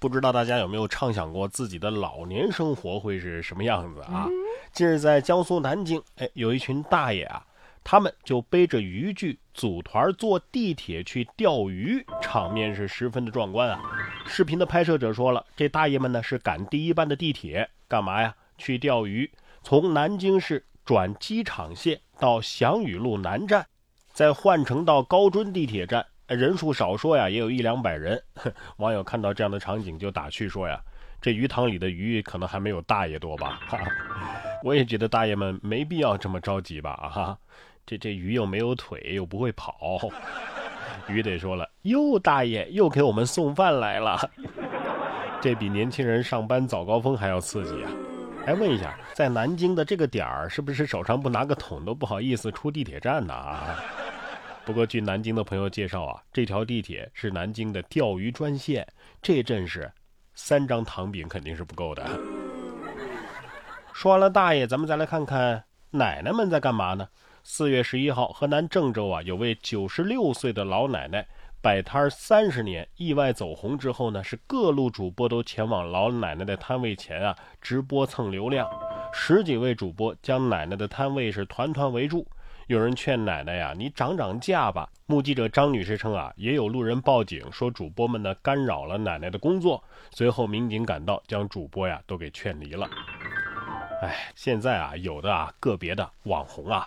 不知道大家有没有畅想过自己的老年生活会是什么样子啊？近日在江苏南京，哎，有一群大爷啊，他们就背着渔具组团坐地铁去钓鱼，场面是十分的壮观啊。视频的拍摄者说了，这大爷们呢是赶第一班的地铁，干嘛呀？去钓鱼。从南京市转机场线到祥宇路南站，再换乘到高墩地铁站。人数少说呀，也有一两百人。网友看到这样的场景就打趣说呀：“这鱼塘里的鱼可能还没有大爷多吧？”哈我也觉得大爷们没必要这么着急吧？啊，这这鱼又没有腿，又不会跑。鱼得说了：“哟，大爷又给我们送饭来了。”这比年轻人上班早高峰还要刺激啊！哎，问一下，在南京的这个点儿，是不是手上不拿个桶都不好意思出地铁站呢？啊？不过，据南京的朋友介绍啊，这条地铁是南京的钓鱼专线，这阵势，三张糖饼肯定是不够的。说完了大爷，咱们再来看看奶奶们在干嘛呢？四月十一号，河南郑州啊，有位九十六岁的老奶奶摆摊三十年，意外走红之后呢，是各路主播都前往老奶奶的摊位前啊直播蹭流量，十几位主播将奶奶的摊位是团团围住。有人劝奶奶呀，你涨涨价吧。目击者张女士称啊，也有路人报警说主播们呢干扰了奶奶的工作。随后民警赶到，将主播呀都给劝离了。哎，现在啊，有的啊个别的网红啊，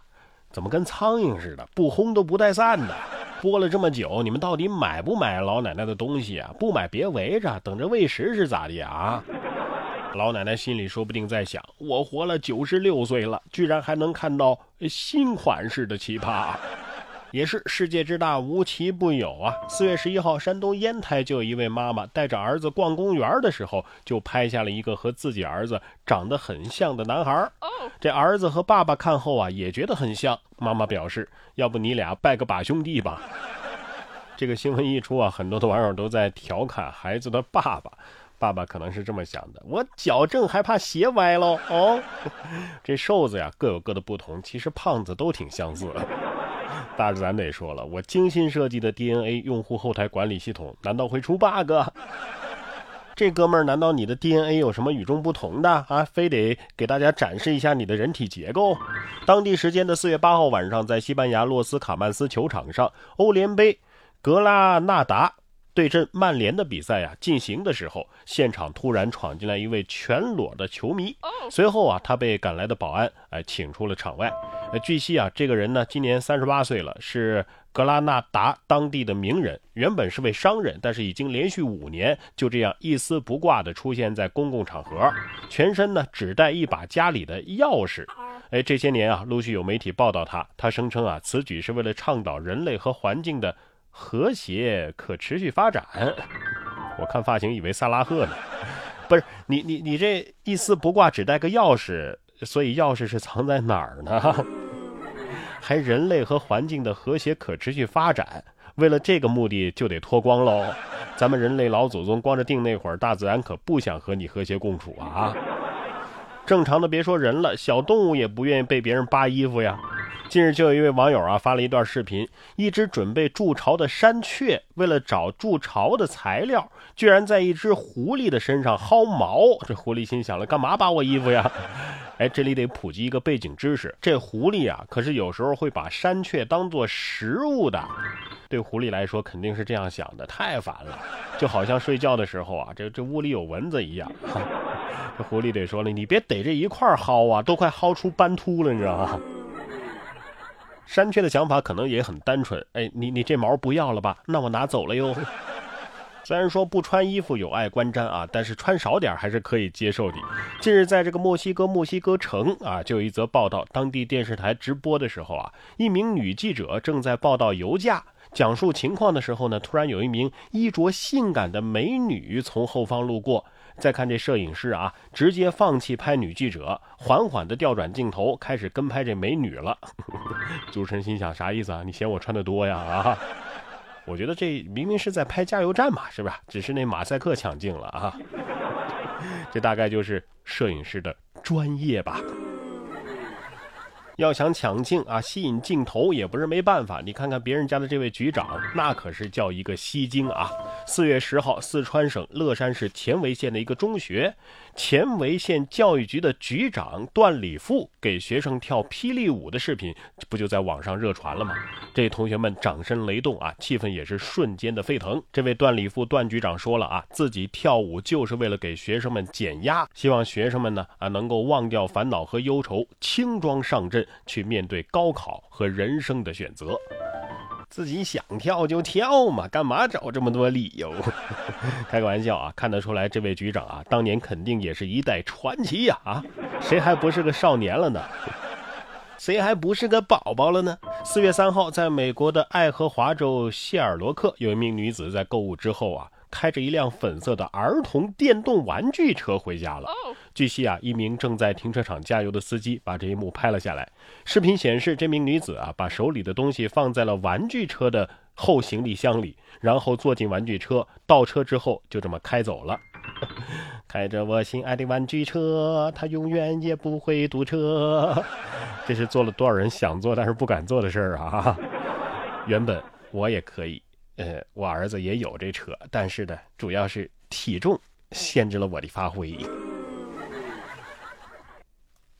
怎么跟苍蝇似的，不轰都不带散的。播了这么久，你们到底买不买老奶奶的东西啊？不买别围着，等着喂食是咋的啊？老奶奶心里说不定在想：我活了九十六岁了，居然还能看到新款式的奇葩，也是世界之大无奇不有啊！四月十一号，山东烟台就有一位妈妈带着儿子逛公园的时候，就拍下了一个和自己儿子长得很像的男孩。这儿子和爸爸看后啊，也觉得很像。妈妈表示：要不你俩拜个把兄弟吧？这个新闻一出啊，很多的网友都在调侃孩子的爸爸。爸爸可能是这么想的：我脚正还怕鞋歪喽？哦，这瘦子呀各有各的不同，其实胖子都挺相似。大是咱得说了，我精心设计的 DNA 用户后台管理系统难道会出 bug？这哥们儿，难道你的 DNA 有什么与众不同的啊？非得给大家展示一下你的人体结构？当地时间的四月八号晚上，在西班牙洛斯卡曼斯球场上，欧联杯格拉纳达。对阵曼联的比赛呀，进行的时候，现场突然闯进来一位全裸的球迷。随后啊，他被赶来的保安哎请出了场外。呃，据悉啊，这个人呢今年三十八岁了，是格拉纳达当地的名人，原本是位商人，但是已经连续五年就这样一丝不挂的出现在公共场合，全身呢只带一把家里的钥匙。哎，这些年啊，陆续有媒体报道他，他声称啊，此举是为了倡导人类和环境的。和谐可持续发展，我看发型以为萨拉赫呢，不是你你你这一丝不挂只带个钥匙，所以钥匙是藏在哪儿呢？还人类和环境的和谐可持续发展，为了这个目的就得脱光喽。咱们人类老祖宗光着腚那会儿，大自然可不想和你和谐共处啊。正常的别说人了，小动物也不愿意被别人扒衣服呀。近日就有一位网友啊发了一段视频，一只准备筑巢的山雀，为了找筑巢的材料，居然在一只狐狸的身上薅毛。这狐狸心想了，干嘛扒我衣服呀？哎，这里得普及一个背景知识，这狐狸啊，可是有时候会把山雀当做食物的。对狐狸来说，肯定是这样想的，太烦了，就好像睡觉的时候啊，这这屋里有蚊子一样。这狐狸得说了，你别逮这一块薅啊，都快薅出斑秃了，你知道吗？山雀的想法可能也很单纯，哎，你你这毛不要了吧？那我拿走了哟。虽然说不穿衣服有碍观瞻啊，但是穿少点还是可以接受的。近日，在这个墨西哥墨西哥城啊，就有一则报道，当地电视台直播的时候啊，一名女记者正在报道油价，讲述情况的时候呢，突然有一名衣着性感的美女从后方路过。再看这摄影师啊，直接放弃拍女记者，缓缓的调转镜头，开始跟拍这美女了。主持人心想啥意思啊？你嫌我穿的多呀？啊？我觉得这明明是在拍加油站嘛，是不是？只是那马赛克抢镜了啊。这大概就是摄影师的专业吧。要想抢镜啊，吸引镜头也不是没办法。你看看别人家的这位局长，那可是叫一个吸睛啊！四月十号，四川省乐山市犍为县的一个中学，犍为县教育局的局长段礼富给学生跳霹雳舞的视频，不就在网上热传了吗？这同学们掌声雷动啊，气氛也是瞬间的沸腾。这位段礼富段局长说了啊，自己跳舞就是为了给学生们减压，希望学生们呢啊能够忘掉烦恼和忧愁，轻装上阵去面对高考和人生的选择。自己想跳就跳嘛，干嘛找这么多理由？开个玩笑啊！看得出来，这位局长啊，当年肯定也是一代传奇呀！啊，谁还不是个少年了呢？谁还不是个宝宝了呢？四月三号，在美国的爱荷华州谢尔罗克，有一名女子在购物之后啊。开着一辆粉色的儿童电动玩具车回家了。据悉啊，一名正在停车场加油的司机把这一幕拍了下来。视频显示，这名女子啊，把手里的东西放在了玩具车的后行李箱里，然后坐进玩具车，倒车之后就这么开走了。开着我心爱的玩具车，它永远也不会堵车。这是做了多少人想做但是不敢做的事儿啊！原本我也可以。呃，我儿子也有这车，但是呢，主要是体重限制了我的发挥。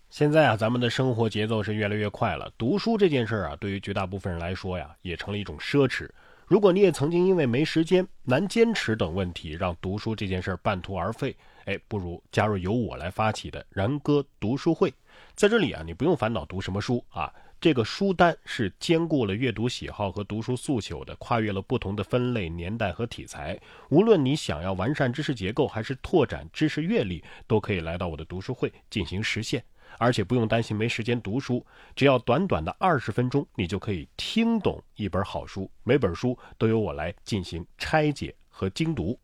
现在啊，咱们的生活节奏是越来越快了，读书这件事儿啊，对于绝大部分人来说呀，也成了一种奢侈。如果你也曾经因为没时间、难坚持等问题，让读书这件事儿半途而废，哎，不如加入由我来发起的然哥读书会。在这里啊，你不用烦恼读什么书啊。这个书单是兼顾了阅读喜好和读书诉求的，跨越了不同的分类、年代和题材。无论你想要完善知识结构，还是拓展知识阅历，都可以来到我的读书会进行实现。而且不用担心没时间读书，只要短短的二十分钟，你就可以听懂一本好书。每本书都由我来进行拆解和精读。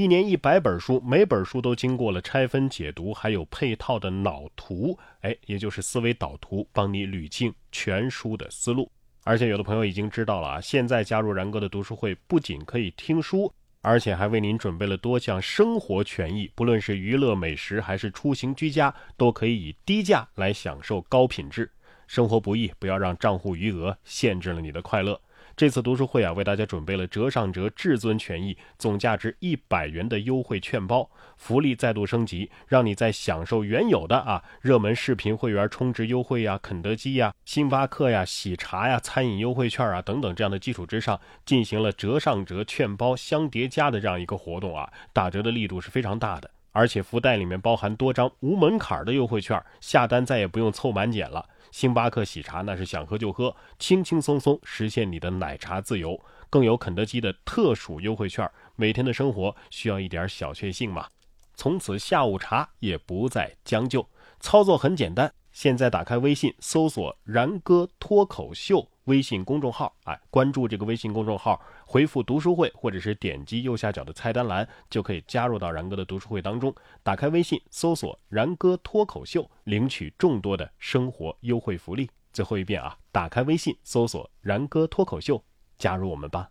一年一百本书，每本书都经过了拆分解读，还有配套的脑图，哎，也就是思维导图，帮你捋清全书的思路。而且有的朋友已经知道了啊，现在加入然哥的读书会，不仅可以听书，而且还为您准备了多项生活权益，不论是娱乐、美食还是出行居家，都可以以低价来享受高品质。生活不易，不要让账户余额限制了你的快乐。这次读书会啊，为大家准备了折上折至尊权益，总价值一百元的优惠券包，福利再度升级，让你在享受原有的啊热门视频会员充值优惠呀、肯德基呀、星巴克呀、喜茶呀、餐饮优惠券啊等等这样的基础之上，进行了折上折券包相叠加的这样一个活动啊，打折的力度是非常大的，而且福袋里面包含多张无门槛的优惠券，下单再也不用凑满减了。星巴克喜茶那是想喝就喝，轻轻松松实现你的奶茶自由。更有肯德基的特殊优惠券，每天的生活需要一点小确幸嘛？从此下午茶也不再将就，操作很简单。现在打开微信，搜索“然哥脱口秀”微信公众号，哎，关注这个微信公众号，回复“读书会”或者是点击右下角的菜单栏，就可以加入到然哥的读书会当中。打开微信，搜索“然哥脱口秀”，领取众多的生活优惠福利。最后一遍啊，打开微信，搜索“然哥脱口秀”，加入我们吧。